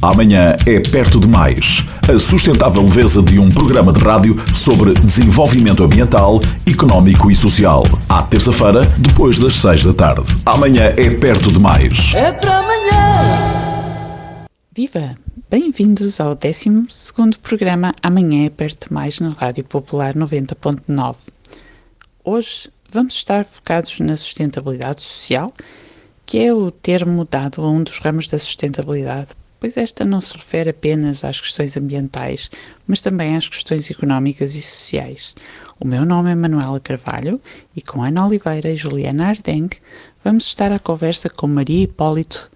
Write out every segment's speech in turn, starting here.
Amanhã é perto demais. A sustentável leveza de um programa de rádio sobre desenvolvimento ambiental, económico e social. À terça-feira, depois das seis da tarde. Amanhã é perto demais. É para amanhã. Viva! Bem-vindos ao 12 programa Amanhã é perto demais na Rádio Popular 90.9. Hoje vamos estar focados na sustentabilidade social, que é o termo dado a um dos ramos da sustentabilidade pois esta não se refere apenas às questões ambientais, mas também às questões económicas e sociais. O meu nome é Manuela Carvalho e com Ana Oliveira e Juliana Ardengue vamos estar à conversa com Maria Hipólito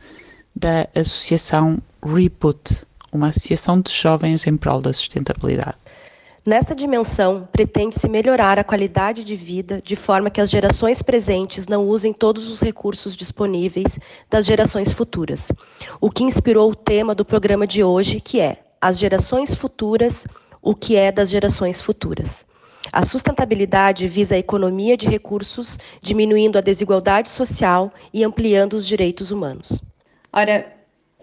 da Associação Reboot, uma associação de jovens em prol da sustentabilidade. Nessa dimensão, pretende-se melhorar a qualidade de vida de forma que as gerações presentes não usem todos os recursos disponíveis das gerações futuras. O que inspirou o tema do programa de hoje, que é As gerações futuras, o que é das gerações futuras. A sustentabilidade visa a economia de recursos, diminuindo a desigualdade social e ampliando os direitos humanos. Ora,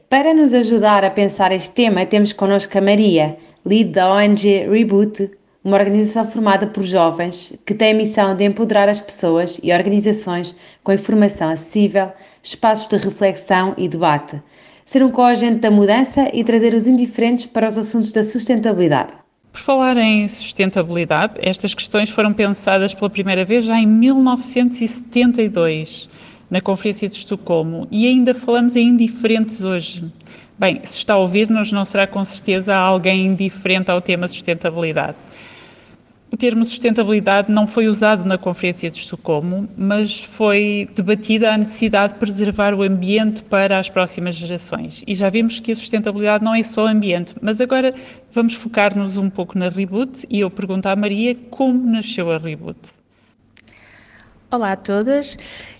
para nos ajudar a pensar este tema, temos connosco a Maria lead da ONG Reboot, uma organização formada por jovens que tem a missão de empoderar as pessoas e organizações com informação acessível, espaços de reflexão e debate, ser um coagente da mudança e trazer os indiferentes para os assuntos da sustentabilidade. Por falar em sustentabilidade, estas questões foram pensadas pela primeira vez já em 1972, na Conferência de Estocolmo, e ainda falamos em indiferentes hoje. Bem, se está a ouvir-nos, não será com certeza alguém indiferente ao tema sustentabilidade. O termo sustentabilidade não foi usado na Conferência de Estocolmo, mas foi debatida a necessidade de preservar o ambiente para as próximas gerações. E já vimos que a sustentabilidade não é só ambiente, mas agora vamos focar-nos um pouco na Reboot e eu pergunto à Maria como nasceu a Reboot. Olá a todas.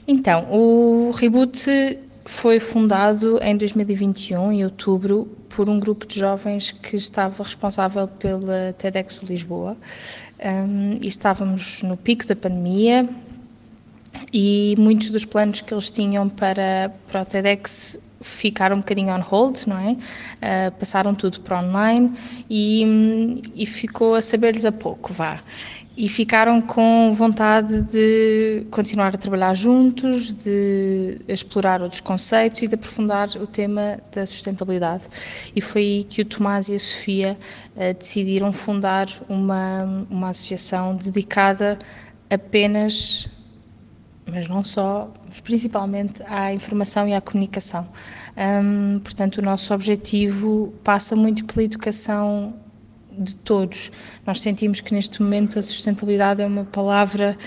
Então, o Reboot foi fundado em 2021, em outubro, por um grupo de jovens que estava responsável pela TEDx Lisboa. Um, e estávamos no pico da pandemia e muitos dos planos que eles tinham para, para o TEDx ficaram um bocadinho on hold, não é? Uh, passaram tudo para online e, e ficou a saber-lhes a pouco, vá e ficaram com vontade de continuar a trabalhar juntos, de explorar outros conceitos e de aprofundar o tema da sustentabilidade. E foi aí que o Tomás e a Sofia uh, decidiram fundar uma, uma associação dedicada apenas, mas não só, mas principalmente à informação e à comunicação. Portanto, o nosso objetivo passa muito pela educação de todos. Nós sentimos que neste momento a sustentabilidade é uma palavra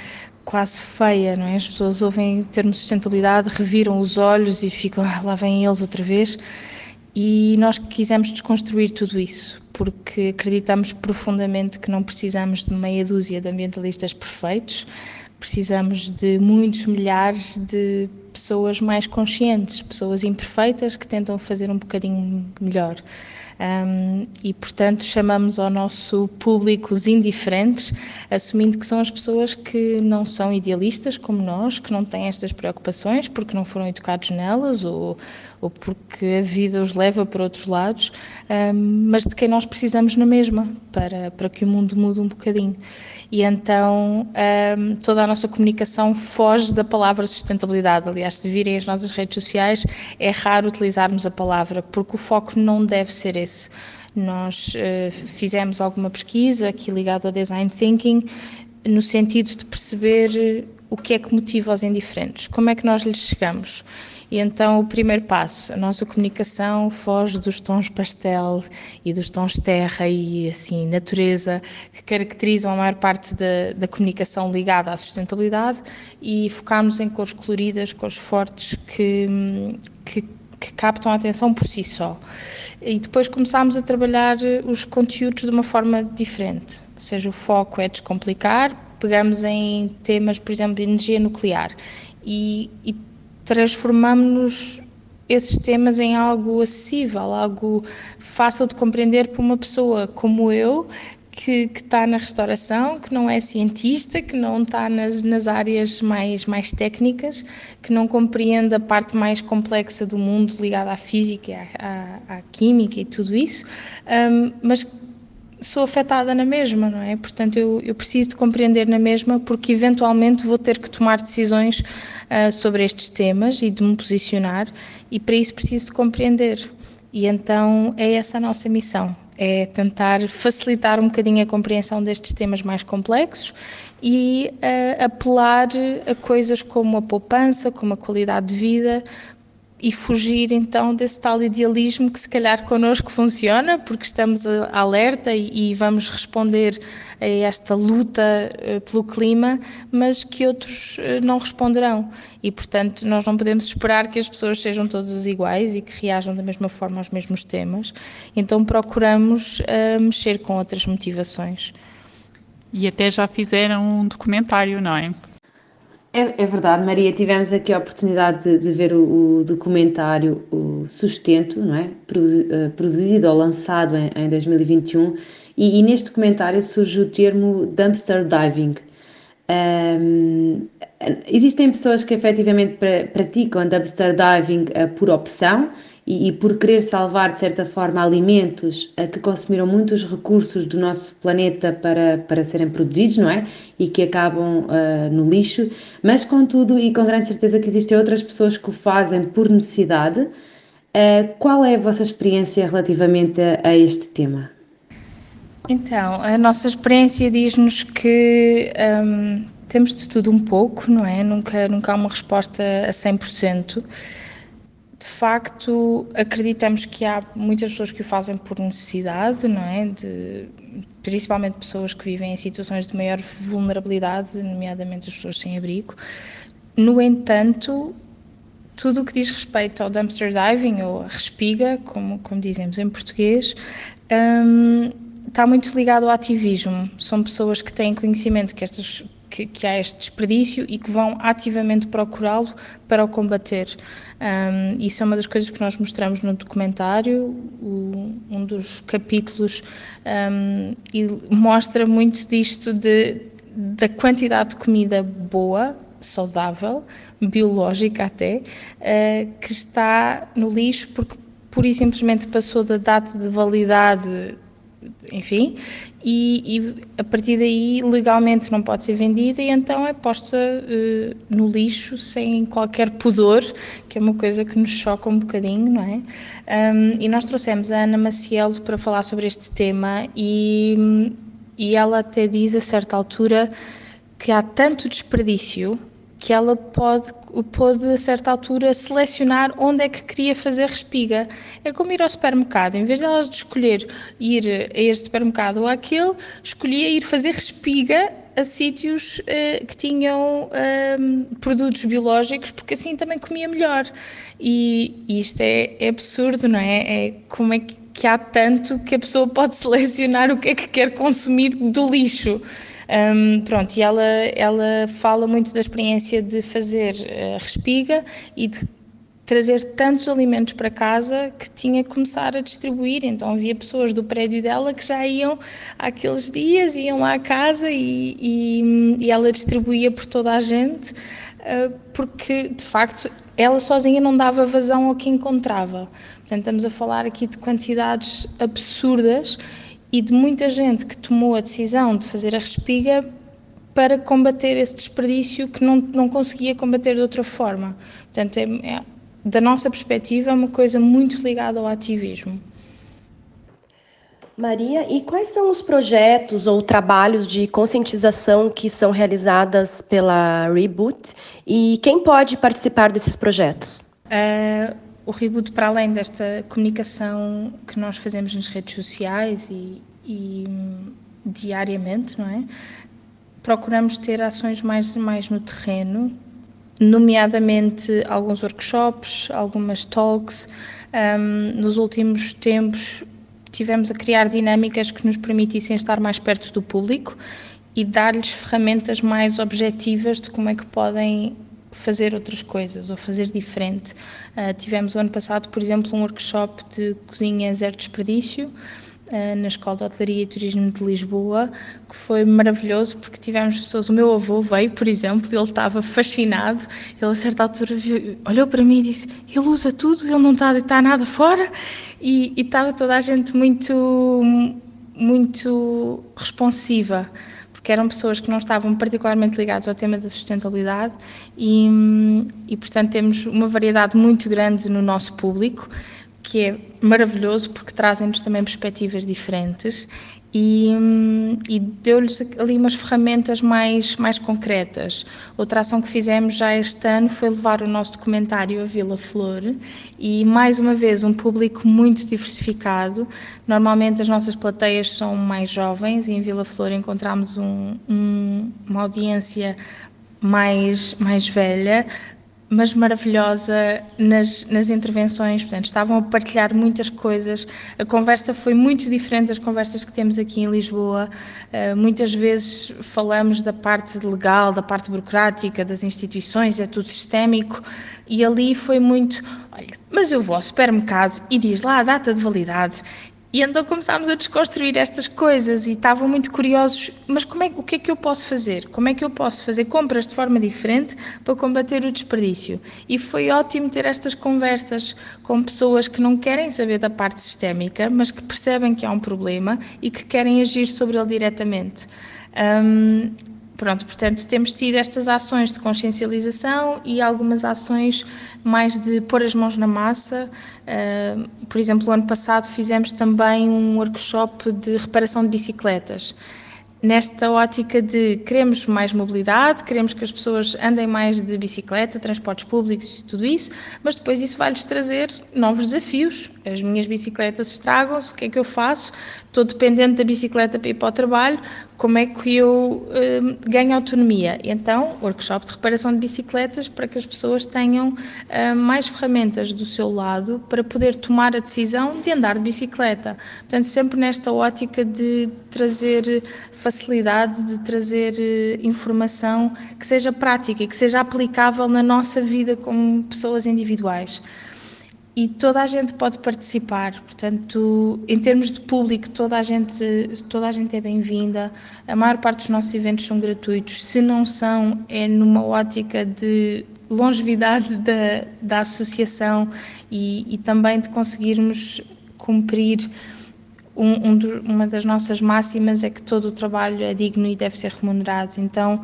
quase feia, não é? As pessoas ouvem o termo sustentabilidade, reviram os olhos e ficam, ah, lá vêm eles outra vez. E nós quisemos desconstruir tudo isso, porque acreditamos profundamente que não precisamos de meia dúzia de ambientalistas perfeitos, precisamos de muitos milhares de pessoas mais conscientes, pessoas imperfeitas que tentam fazer um bocadinho melhor. Um, e, portanto, chamamos ao nosso público os indiferentes, assumindo que são as pessoas que não são idealistas como nós, que não têm estas preocupações porque não foram educados nelas ou, ou porque a vida os leva para outros lados, um, mas de quem nós precisamos na mesma para, para que o mundo mude um bocadinho. E então um, toda a nossa comunicação foge da palavra sustentabilidade. Aliás, se virem as nossas redes sociais, é raro utilizarmos a palavra, porque o foco não deve ser esse. Nós uh, fizemos alguma pesquisa aqui ligada ao design thinking, no sentido de perceber o que é que motiva os indiferentes, como é que nós lhes chegamos. E então o primeiro passo, a nossa comunicação foge dos tons pastel e dos tons terra e assim natureza que caracterizam a maior parte da, da comunicação ligada à sustentabilidade e focamos em cores coloridas, cores fortes que, que que captam a atenção por si só. E depois começámos a trabalhar os conteúdos de uma forma diferente, ou seja, o foco é descomplicar, pegamos em temas, por exemplo, de energia nuclear e, e transformamos-nos esses temas em algo acessível, algo fácil de compreender para uma pessoa como eu, que, que está na restauração, que não é cientista, que não está nas, nas áreas mais, mais técnicas, que não compreende a parte mais complexa do mundo ligada à física, à, à, à química e tudo isso, um, mas sou afetada na mesma, não é? Portanto, eu, eu, preciso de compreender na mesma, porque eventualmente vou ter que tomar decisões uh, sobre estes temas e de me posicionar, e para isso preciso de compreender. E então é essa a nossa missão, é tentar facilitar um bocadinho a compreensão destes temas mais complexos e uh, apelar a coisas como a poupança, como a qualidade de vida, e fugir então desse tal idealismo que se calhar connosco funciona, porque estamos alerta e, vamos responder a esta luta eh, pelo clima, mas que outros eh, não responderão. E portanto, nós não podemos esperar que as pessoas sejam todas iguais e que reajam da mesma forma aos mesmos temas. Então procuramos uh, mexer com outras motivações. E até já fizeram um documentário, não é? É, é, verdade, Maria. Tivemos aqui a oportunidade de, de ver o, o, documentário o Sustento, não é? Eh, produzido ou lançado em, em 2021, e, e, neste documentário surge o termo dumpster diving. Um, existem pessoas que efetivamente pra, praticam dumpster diving uh, por opção e, e, por querer salvar de certa forma alimentos uh, que consumiram muitos recursos do nosso planeta para, para serem produzidos, não é? E que acabam uh, no lixo, mas contudo e com grande certeza que existem outras pessoas que o fazem por necessidade. qual é a vossa experiência relativamente a, a este tema? Então, a nossa experiência diz-nos que um, temos de tudo um pouco, não é? Nunca, nunca há uma resposta a 100%. De facto, acreditamos que há muitas pessoas que o fazem por necessidade, não é? De, principalmente pessoas que vivem em situações de maior vulnerabilidade, nomeadamente as pessoas sem abrigo. No entanto, tudo o que diz respeito ao dumpster diving, ou a respiga, como, como dizemos em português, um, está muito ligado ao ativismo. São pessoas que têm conhecimento que, estas, que, que há este desperdício e que vão ativamente procurá-lo para o combater. Um, isso é uma das coisas que nós mostramos no documentário, o, um dos capítulos, um, e mostra muito disto de, da quantidade de comida boa, saudável, biológica até, uh, que está no lixo porque pura e simplesmente passou da data de validade enfim, e, e, a partir daí legalmente não pode ser vendida e então é posta uh, no lixo sem qualquer pudor, que é uma coisa que nos choca um bocadinho, não é? Um, e nós trouxemos a Ana Maciel para falar sobre este tema e, e ela até diz a certa altura que há tanto desperdício que ela pode, pode, a certa altura, selecionar onde é que queria fazer respiga. É como ir ao supermercado, em vez de ela escolher ir a este supermercado ou àquele, escolhia ir fazer respiga a sítios uh, que tinham uh, produtos biológicos, porque assim também comia melhor. E, e isto é, é, absurdo, não é? É como é que há tanto que a pessoa pode selecionar o que é que quer consumir do lixo. Um, pronto, e ela, ela fala muito da experiência de fazer a respiga e de trazer tantos alimentos para casa que tinha que começar a distribuir. Então havia pessoas do prédio dela que já iam aqueles dias, iam lá à casa e, e, e ela distribuía por toda a gente, uh, porque de facto ela sozinha não dava vazão ao que encontrava. Portanto, estamos a falar aqui de quantidades absurdas e de muita gente que tomou a decisão de fazer a respiga para combater esse desperdício que não, não conseguia combater de outra forma. Portanto, é, é, da nossa perspectiva, é uma coisa muito ligada ao ativismo. Maria, e quais são os projetos ou trabalhos de conscientização que são realizadas pela Reboot e quem pode participar desses projetos? Uh, o Reboot, para além desta comunicação que nós fazemos nas redes sociais e, e diariamente, não é? Procuramos ter ações mais, mais no terreno, nomeadamente alguns workshops, algumas talks. Um, nos últimos tempos tivemos a criar dinâmicas que nos permitissem estar mais perto do público e dar-lhes ferramentas mais objetivas de como é que podem fazer outras coisas ou fazer diferente. Uh, tivemos o ano passado, por exemplo, um workshop de cozinha zero desperdício, uh, na Escola de Hotelaria e Turismo de Lisboa, que foi maravilhoso porque tivemos pessoas. O meu avô veio, por exemplo, ele estava fascinado. Ele, a certa altura, viu, olhou para mim e disse: Ele usa tudo, ele não está a deitar nada fora. E, e estava toda a gente muito, muito responsiva porque eram pessoas que não estavam particularmente ligadas ao tema da sustentabilidade e, e portanto, temos uma variedade muito grande no nosso público, que é maravilhoso porque trazem-nos também perspectivas diferentes e, e deu-lhes ali umas ferramentas mais, mais concretas. Outra ação que fizemos já este ano foi levar o nosso documentário a Vila Flor e, mais uma vez, um público muito diversificado. Normalmente as nossas plateias são mais jovens e em Vila Flor encontramos um, um, uma audiência mais, mais velha, mas maravilhosa nas, nas intervenções, portanto, estavam a partilhar muitas coisas. A conversa foi muito diferente das conversas que temos aqui em Lisboa. Uh, muitas vezes falamos da parte legal, da parte burocrática, das instituições, é tudo sistémico, e ali foi muito. Olha, mas eu vou ao supermercado e diz lá a data de validade e então começámos a desconstruir estas coisas e estavam muito curiosos, mas como é, o que é que eu posso fazer? Como é que eu posso fazer compras de forma diferente para combater o desperdício? E foi ótimo ter estas conversas com pessoas que não querem saber da parte sistémica, mas que percebem que há um problema e que querem agir sobre ele diretamente. Um, Pronto, portanto, temos tido estas ações de consciencialização e algumas ações mais de pôr as mãos na massa. Uh, por exemplo, ano passado fizemos também um workshop de reparação de bicicletas nesta ótica de queremos mais mobilidade, queremos que as pessoas andem mais de bicicleta, transportes públicos e tudo isso, mas depois isso vai-lhes trazer novos desafios. As minhas bicicletas estragam-se, o que é que eu faço? Estou dependente da bicicleta para ir para o trabalho, como é que eu uh, ganho autonomia? Então, workshop de reparação de bicicletas para que as pessoas tenham uh, mais ferramentas do seu lado para poder tomar a decisão de andar de bicicleta. Portanto, sempre nesta ótica de trazer facilidade, de trazer uh, informação que seja prática e que seja aplicável na nossa vida como pessoas individuais e toda a gente pode participar. Portanto, em termos de público, toda a gente, toda a gente é bem-vinda. A maior parte dos nossos eventos são gratuitos. Se não são, é numa ótica de longevidade da, da associação e, e também de conseguirmos cumprir um, um uma das nossas máximas é que todo o trabalho é digno e deve ser remunerado. Então,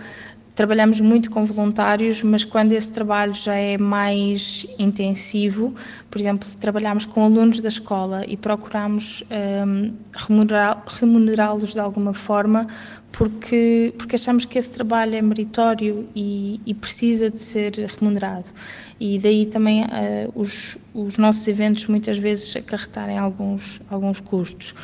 Trabalhamos muito com voluntários, mas quando esse trabalho já é mais intensivo, por exemplo, trabalhamos com alunos da escola e procuramos um, remunerá-los de alguma forma, porque, porque achamos que esse trabalho é meritório e, e precisa de ser remunerado. E daí também uh, os, os nossos eventos muitas vezes acarretarem alguns, alguns custos.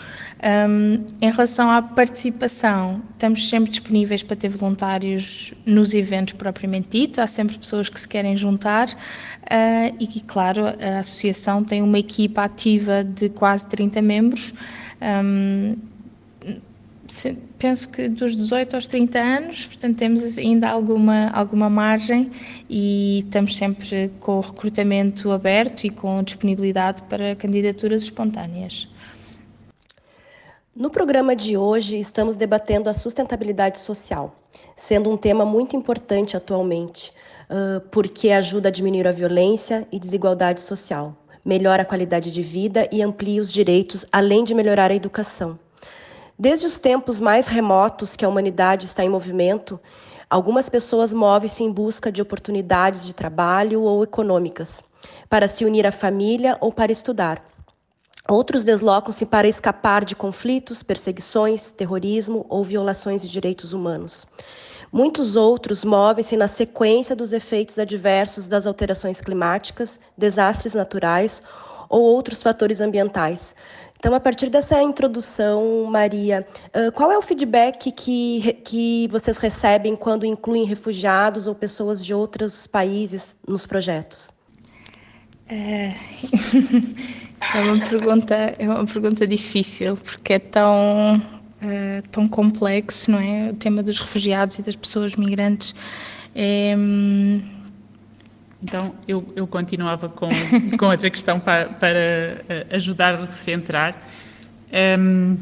Um, em relação à participação, estamos sempre disponíveis para ter voluntários nos eventos propriamente dito, há sempre pessoas que se querem juntar uh, e, claro, a associação tem uma equipa ativa de quase 30 membros. Um, penso que dos 18 aos 30 anos, portanto temos ainda alguma, alguma margem e estamos sempre com o recrutamento aberto e com disponibilidade para candidaturas espontâneas. No programa de hoje, estamos debatendo a sustentabilidade social, sendo um tema muito importante atualmente, porque ajuda a diminuir a violência e desigualdade social, melhora a qualidade de vida e amplia os direitos, além de melhorar a educação. Desde os tempos mais remotos que a humanidade está em movimento, algumas pessoas movem-se em busca de oportunidades de trabalho ou econômicas, para se unir à família ou para estudar. Outros deslocam-se para escapar de conflitos, perseguições, terrorismo ou violações de direitos humanos. Muitos outros movem-se na sequência dos efeitos adversos das alterações climáticas, desastres naturais ou outros fatores ambientais. Então, a partir dessa introdução, Maria, qual é o feedback que, que vocês recebem quando incluem refugiados ou pessoas de outros países nos projetos? É... É uma pergunta, é uma pergunta difícil porque é tão uh, tão complexo, não é? O tema dos refugiados e das pessoas migrantes. É, então eu, eu continuava com, com outra questão para, para eh, ajudar a centrar. Um,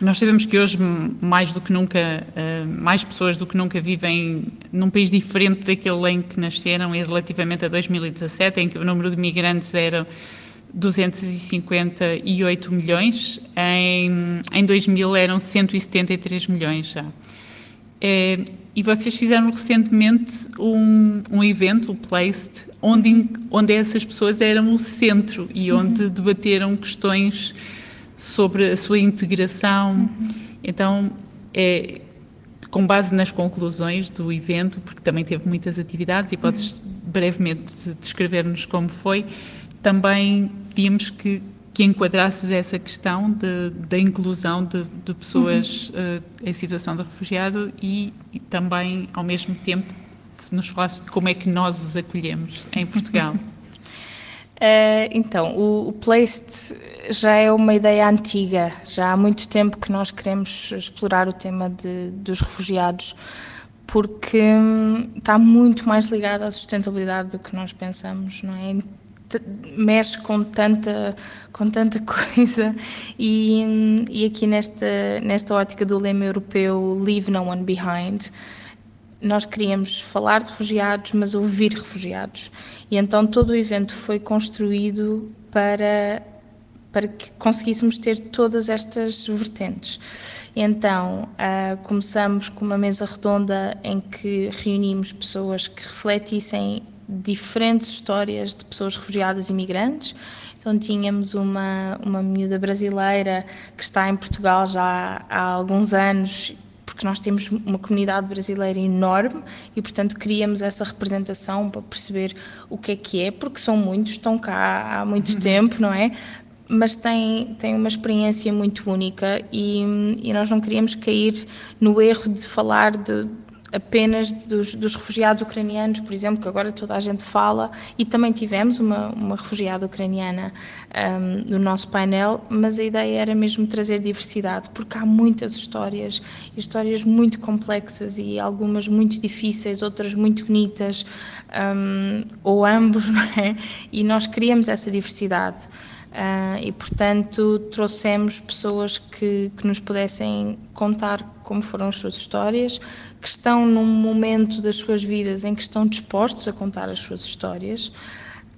nós sabemos que hoje, mais do que nunca, mais pessoas do que nunca vivem num país diferente daquele em que nasceram e relativamente a 2017, em que o número de migrantes era 258 milhões, em, em 2000 eram 173 milhões já. É, e vocês fizeram recentemente um, um evento, o Placed, onde, onde essas pessoas eram o centro e onde uhum. debateram questões sobre a sua integração. Uhum. Então, é, com base nas conclusões do evento, porque também teve muitas atividades, e podes uhum. brevemente descrever-nos como foi, também pedíamos que, que enquadrasses essa questão da inclusão de, de pessoas uhum. uh, em situação de refugiado e, e, também, ao mesmo tempo, que nos falasse de como é que nós os acolhemos em Portugal. Uh, então, o, o Placed já é uma ideia antiga, já há muito tempo que nós queremos explorar o tema de, dos refugiados, porque hum, está muito mais ligado à sustentabilidade do que nós pensamos, não é? Mexe com tanta, com tanta coisa e, e aqui nesta, nesta ótica do lema europeu Leave No One Behind, nós queríamos falar de refugiados, mas ouvir refugiados. E então todo o evento foi construído para para que conseguíssemos ter todas estas vertentes. Então, uh, começamos com uma mesa redonda em que reunimos pessoas que refletissem diferentes histórias de pessoas refugiadas e imigrantes. Então tínhamos uma, uma miúda brasileira que está em Portugal já há alguns anos, porque nós temos uma comunidade brasileira enorme e, portanto, queríamos essa representação para perceber o que é que é, porque são muitos, estão cá há muito uhum. tempo, não é? Mas têm, têm uma experiência muito única e, e nós não queríamos cair no erro de falar de, apenas dos, dos, refugiados ucranianos, por exemplo, que agora toda a gente fala, e também tivemos uma, uma refugiada ucraniana um, no nosso painel, mas a ideia era mesmo trazer diversidade, porque há muitas histórias, histórias muito complexas e algumas muito difíceis, outras muito bonitas, um, ou ambos, não é? E nós queríamos essa diversidade. Uh, e, portanto, trouxemos pessoas que, que nos pudessem contar como foram as suas histórias, que estão num momento das suas vidas em que estão dispostos a contar as suas histórias,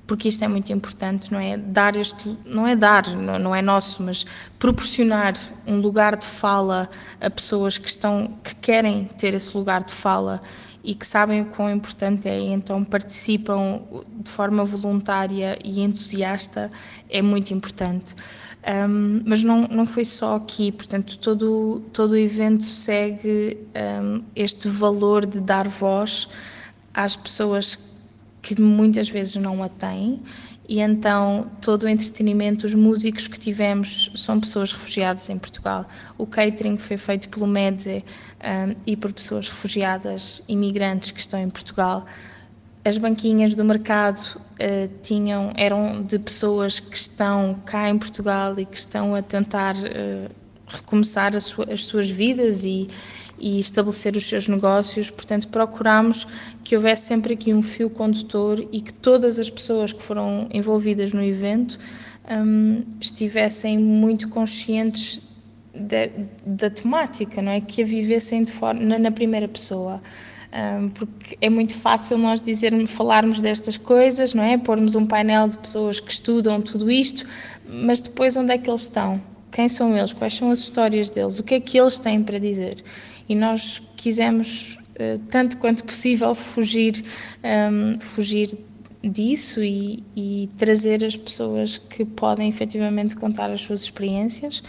porque isto é muito importante, não é? Dar este, não é dar, não, não é nosso, mas proporcionar um lugar de fala a pessoas que estão, que querem ter esse lugar de fala e que sabem o quão importante é, então participam de forma voluntária e entusiasta, é muito importante. Um, mas não, não foi só aqui, portanto, todo, todo o evento segue um, este valor de dar voz às pessoas que muitas vezes não a têm e então todo o entretenimento, os músicos que tivemos são pessoas refugiadas em Portugal. O catering foi feito pelo Medze um, e por pessoas refugiadas, imigrantes que estão em Portugal. As banquinhas do mercado uh, tinham, eram de pessoas que estão cá em Portugal e que estão a tentar uh, recomeçar as suas vidas e, e estabelecer os seus negócios. Portanto, procuramos que houvesse sempre aqui um fio condutor e que todas as pessoas que foram envolvidas no evento um, estivessem muito conscientes da, da, temática, não é? Que a vivessem de forma, na, primeira pessoa um, porque é muito fácil nós dizermos, falarmos destas coisas, não é? Pormos um painel de pessoas que estudam tudo isto, mas depois onde é que eles estão? Quem são eles? Quais são as histórias deles? O que é que eles têm para dizer? E nós quisemos, uh, tanto quanto possível, fugir, um, fugir disso e, e, trazer as pessoas que podem efetivamente contar as suas experiências.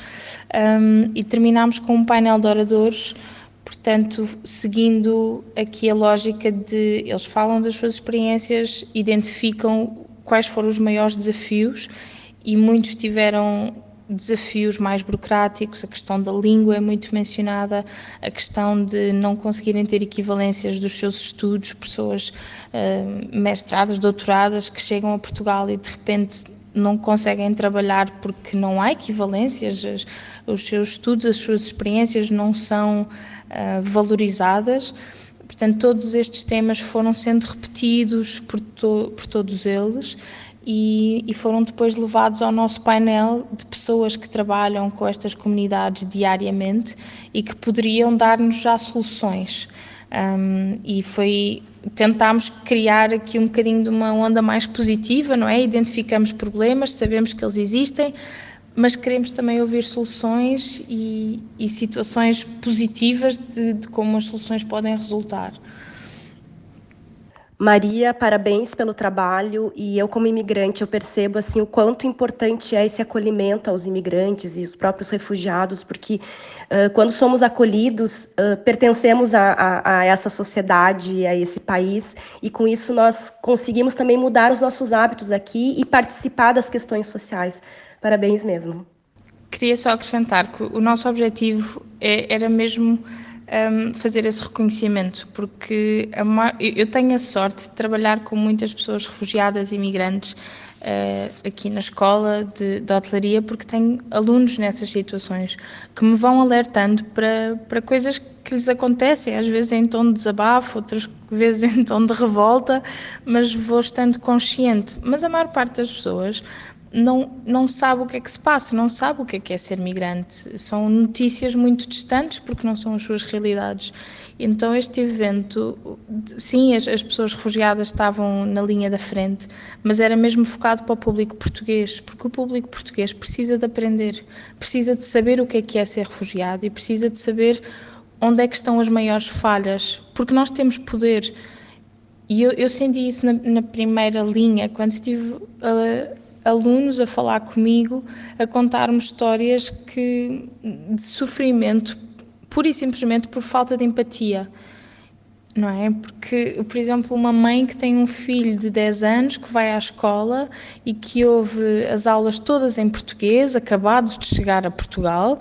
Um, e terminamos com um painel de oradores Portanto, seguindo aqui a lógica de eles falam das suas experiências, identificam quais foram os maiores desafios e muitos tiveram desafios mais burocráticos, a questão da língua é muito mencionada, a questão de não conseguirem ter equivalências dos seus estudos, pessoas uh, mestradas, doutoradas que chegam a Portugal e de repente não conseguem trabalhar porque não há equivalências, os seus estudos, as suas experiências não são uh, valorizadas. portanto, todos estes temas foram sendo repetidos por, to por todos eles e, e, foram depois levados ao nosso painel de pessoas que trabalham com estas comunidades diariamente e que poderiam dar-nos já soluções. Um, e foi tentámos criar aqui um bocadinho de uma onda mais positiva, não é? Identificamos problemas, sabemos que eles existem, mas queremos também ouvir soluções e, e situações positivas de, de como as soluções podem resultar. Maria, parabéns pelo trabalho e eu como imigrante eu percebo assim o quanto importante é esse acolhimento aos imigrantes e os próprios refugiados, porque uh, quando somos acolhidos uh, pertencemos a, a, a, essa sociedade, a esse país e com isso nós conseguimos também mudar os nossos hábitos aqui e participar das questões sociais. Parabéns mesmo. Queria só acrescentar que o nosso objetivo é, era mesmo um, fazer esse reconhecimento, porque a, eu tenho a sorte de trabalhar com muitas pessoas refugiadas e imigrantes uh, aqui na escola de, de hotelaria, porque tenho alunos nessas situações que me vão alertando para, para coisas que lhes acontecem, às vezes em tom de desabafo, outras vezes em tom de revolta, mas vou estando consciente. Mas a maior parte das pessoas não, não sabe o que é que se passa, não sabe o que é que é ser migrante. São notícias muito distantes porque não são as suas realidades. Então, este evento, sim, as, as pessoas refugiadas estavam na linha da frente, mas era mesmo focado para o público português, porque o público português precisa de aprender, precisa de saber o que é que é ser refugiado e precisa de saber onde é que estão as maiores falhas, porque nós temos poder. E eu, eu senti isso na, na primeira linha, quando estive a alunos a falar comigo, a contar-me histórias que, de sofrimento, pura e simplesmente por falta de empatia. Não é? Porque, por exemplo, uma mãe que tem um filho de 10 anos que vai à escola e que ouve as aulas todas em português, acabado de chegar a Portugal,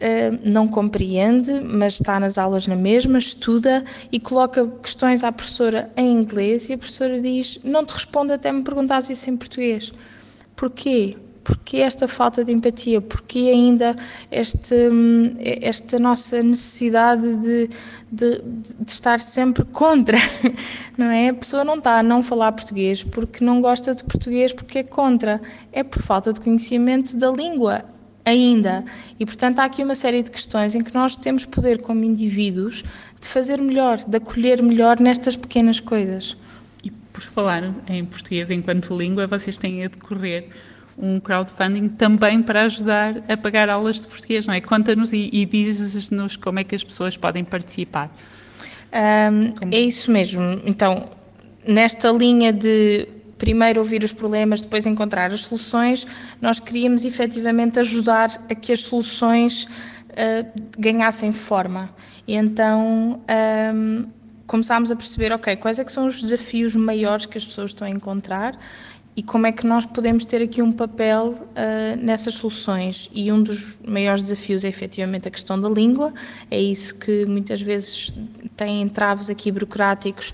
eh, não compreende, mas está nas aulas na mesma, estuda e coloca questões à professora em inglês e a professora diz: Não te responde até me perguntares isso em português. Porquê? Porquê esta falta de empatia? Porquê ainda este, esta nossa necessidade de, de, de, estar sempre contra? Não é? A pessoa não está a não falar português porque não gosta de português, porque é contra. É por falta de conhecimento da língua ainda. E, portanto, há aqui uma série de questões em que nós temos poder, como indivíduos, de fazer melhor, de acolher melhor nestas pequenas coisas por falar em português enquanto língua, vocês têm a decorrer um crowdfunding também para ajudar a pagar aulas de português, não é? Conta-nos e, e dizes-nos como é que as pessoas podem participar. Um, é isso mesmo. Então, nesta linha de primeiro ouvir os problemas, depois encontrar as soluções, nós queríamos efetivamente ajudar a que as soluções uh, ganhassem forma. E então um, começámos a perceber, ok, quais é que são os desafios maiores que as pessoas estão a encontrar e como é que nós podemos ter aqui um papel uh, nessas soluções. E um dos maiores desafios é efetivamente a questão da língua, é isso que muitas vezes tem entraves aqui burocráticos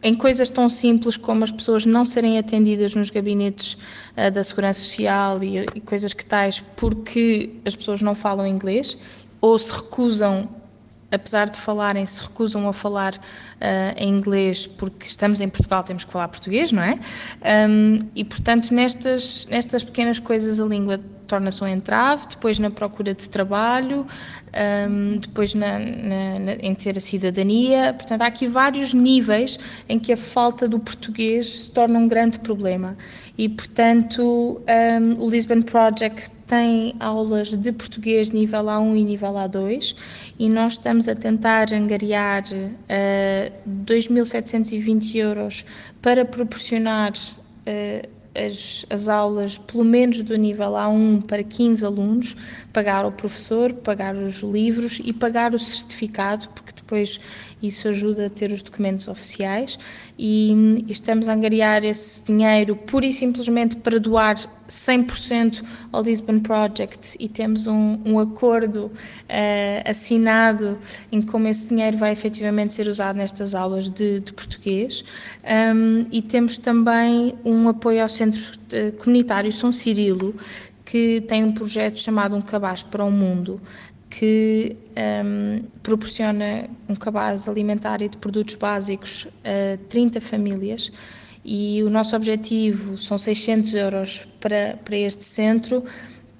em coisas tão simples como as pessoas não serem atendidas nos gabinetes uh, da Segurança Social e, e coisas que tais porque as pessoas não falam inglês ou se recusam apesar de falarem, se recusam a falar uh, em inglês porque estamos em Portugal, temos que falar português, não é? Um, e, portanto, nestas, nestas pequenas coisas a língua torna-se um entrave, depois na procura de trabalho, um, depois na, na, na, em ter a cidadania. Portanto, há aqui vários níveis em que a falta do português se torna um grande problema. E, portanto, um, o Lisbon Project tem aulas de português nível A1 e nível A2 e nós estamos a tentar angariar uh, 2.720 euros para proporcionar uh, as, as aulas, pelo menos do nível A1 para 15 alunos, pagar ao professor, pagar os livros e pagar o certificado, porque depois isso ajuda a ter os documentos oficiais e, e estamos a angariar esse dinheiro pura e simplesmente para doar 100% ao Lisbon Project e temos um, um acordo uh, assinado em como esse dinheiro vai efetivamente ser usado nestas aulas de, de português. Um, e temos também um apoio ao Centro eh, Comunitário São Cirilo que tem um projeto chamado Um Cabaz para o Mundo que um, proporciona um cabaz alimentar e de produtos básicos a 30 famílias e o nosso objetivo são 600 euros para, para este centro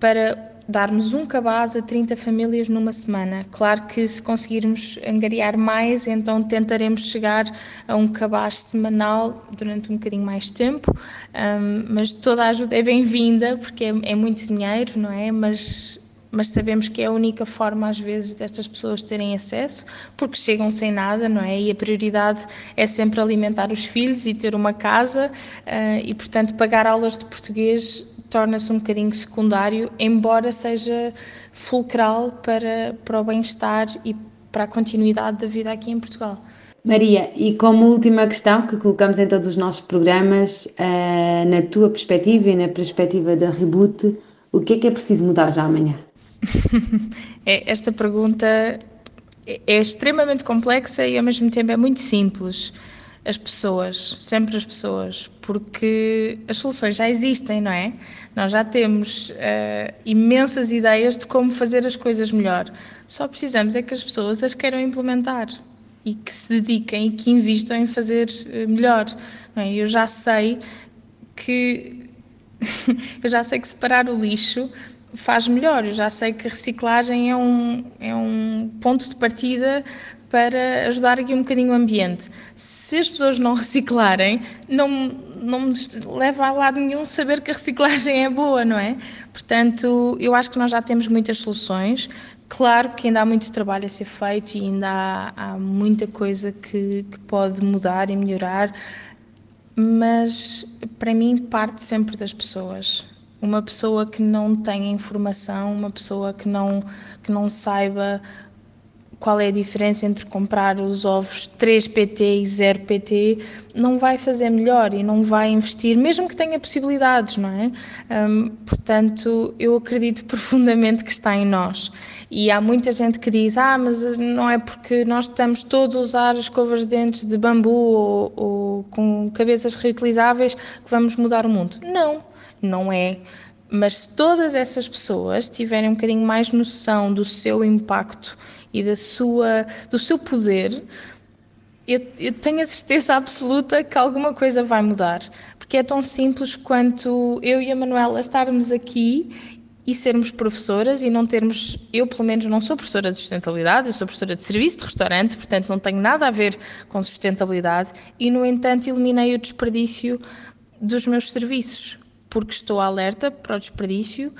para darmos um cabaz a 30 famílias numa semana. Claro que se conseguirmos angariar mais, então tentaremos chegar a um cabaz semanal durante um bocadinho mais tempo, um, mas toda a ajuda é bem-vinda porque é, é muito dinheiro, não é? Mas mas sabemos que é a única forma às vezes destas pessoas terem acesso, porque chegam sem nada, não é? E a prioridade é sempre alimentar os filhos e ter uma casa, uh, e portanto pagar aulas de português torna-se um bocadinho secundário, embora seja fulcral para, para o bem-estar e para a continuidade da vida aqui em Portugal. Maria, e como última questão que colocamos em todos os nossos programas, uh, na tua perspectiva e na perspectiva da Reboot, o que é que é preciso mudar já amanhã? é, esta pergunta é, é extremamente complexa e ao mesmo tempo é muito simples as pessoas, sempre as pessoas, porque as soluções já existem, não é? Nós já temos uh, imensas ideias de como fazer as coisas melhor. Só precisamos é que as pessoas as queiram implementar e que se dediquem e que invistam em fazer uh, melhor. É? Eu já sei que eu já sei que separar o lixo faz melhor. Eu já sei que reciclagem é um, é um ponto de partida para ajudar aqui um bocadinho o ambiente. Se as pessoas não reciclarem, não, não me leva a lado nenhum saber que a reciclagem é boa, não é? Portanto, eu acho que nós já temos muitas soluções. Claro que ainda há muito trabalho a ser feito e ainda há, há muita coisa que, que pode mudar e melhorar, mas para mim parte sempre das pessoas. Uma pessoa que não tenha informação, uma pessoa que não, que não saiba qual é a diferença entre comprar os ovos 3 PT e 0 PT, não vai fazer melhor e não vai investir, mesmo que tenha possibilidades, não é? Um, portanto, eu acredito profundamente que está em nós. E há muita gente que diz: ah, mas não é porque nós estamos todos a usar escovas de dentes de bambu ou, ou com cabeças reutilizáveis que vamos mudar o mundo. Não, não é. Mas se todas essas pessoas tiverem um bocadinho mais noção do seu impacto e da sua, do seu poder, eu, eu, tenho a certeza absoluta que alguma coisa vai mudar. Porque é tão simples quanto eu e a Manuela estarmos aqui e sermos professoras e não termos. Eu, pelo menos, não sou professora de sustentabilidade, eu sou professora de serviço de restaurante, portanto, não tenho nada a ver com sustentabilidade e, no entanto, eliminei o desperdício dos meus serviços, porque estou alerta para o desperdício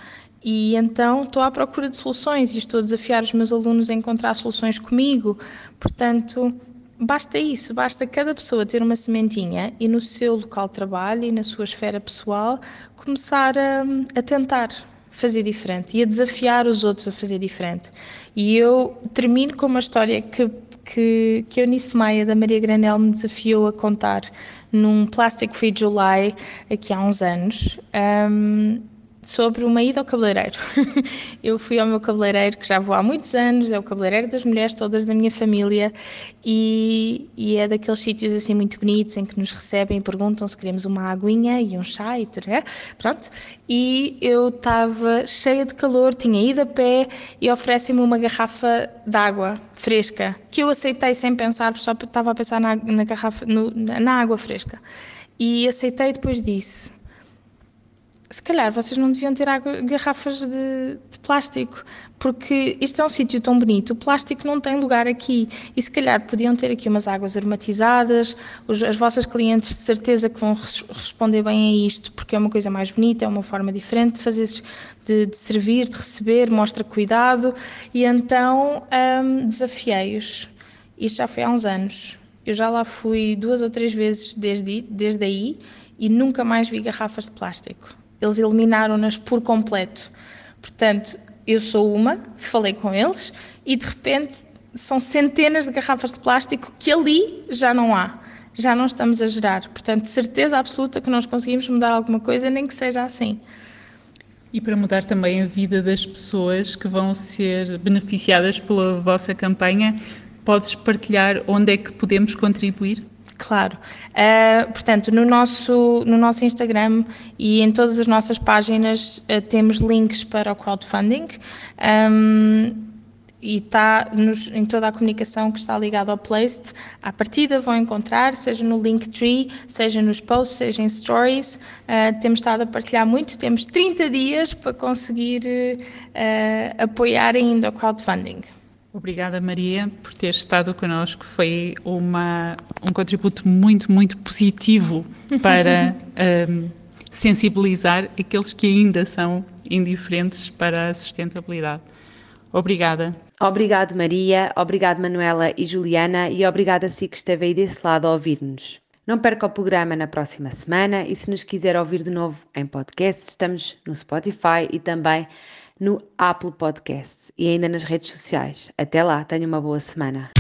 e então estou à procura de soluções e estou a desafiar os meus alunos a encontrar soluções comigo. Portanto, basta isso, basta cada pessoa ter uma sementinha e no seu local de trabalho e na sua esfera pessoal começar a, a tentar fazer diferente e a desafiar os outros a fazer diferente. E eu termino com uma história que, que, que Eunice Maia da Maria Granel me desafiou a contar num Plastic Free July aqui há uns anos. Um, sobre uma ida ao cabeleireiro. eu fui ao meu cabeleireiro, que já vou há muitos anos, é o cabeleireiro das mulheres todas da minha família, e, e é daqueles sítios assim muito bonitos em que nos recebem e perguntam se queremos uma aguinha e um chá e pronto. E eu estava cheia de calor, tinha ido a pé e oferecem-me uma garrafa de água fresca, que eu aceitei sem pensar, só estava a pensar na, na garrafa, no, na água fresca. E aceitei depois disse se calhar vocês não deviam ter água, garrafas de, de, plástico, porque isto é um sítio tão bonito, o plástico não tem lugar aqui e se calhar podiam ter aqui umas águas aromatizadas, os, as vossas clientes de certeza que vão res, responder bem a isto, porque é uma coisa mais bonita, é uma forma diferente de fazer, de, de servir, de receber, mostra cuidado e então hum, desafiei-os. Isto já foi há uns anos. Eu já lá fui duas ou três vezes desde, desde aí e nunca mais vi garrafas de plástico. Eles eliminaram-nas por completo. Portanto, eu sou uma, falei com eles e de repente são centenas de garrafas de plástico que ali já não há. Já não estamos a gerar. Portanto, certeza absoluta que nós conseguimos mudar alguma coisa, nem que seja assim. E para mudar também a vida das pessoas que vão ser beneficiadas pela vossa campanha, podes partilhar onde é que podemos contribuir? Claro. Uh, portanto, no nosso, no nosso Instagram e em todas as nossas páginas uh, temos links para o crowdfunding. Um, e está em toda a comunicação que está ligada ao Placed. À partida vão encontrar, seja no Linktree, seja nos posts, seja em stories. Uh, temos estado a partilhar muito, temos 30 dias para conseguir uh, apoiar ainda o crowdfunding. Obrigada, Maria, por ter estado connosco. Foi uma, um contributo muito, muito positivo para um, sensibilizar aqueles que ainda são indiferentes para a sustentabilidade. Obrigada. Obrigado, Maria. Obrigado, Manuela e Juliana. E obrigada a si que esteve aí desse lado a ouvir-nos. Não perca o programa na próxima semana e se nos quiser ouvir de novo em podcast, estamos no Spotify e também no Apple Podcasts e ainda nas redes sociais. Até lá, tenha uma boa semana.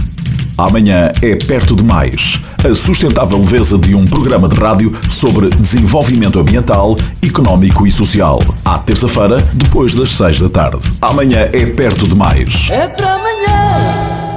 Amanhã é perto demais. A sustentável leveza de um programa de rádio sobre desenvolvimento ambiental, económico e social. À terça-feira, depois das seis da tarde. Amanhã é perto demais. É para amanhã.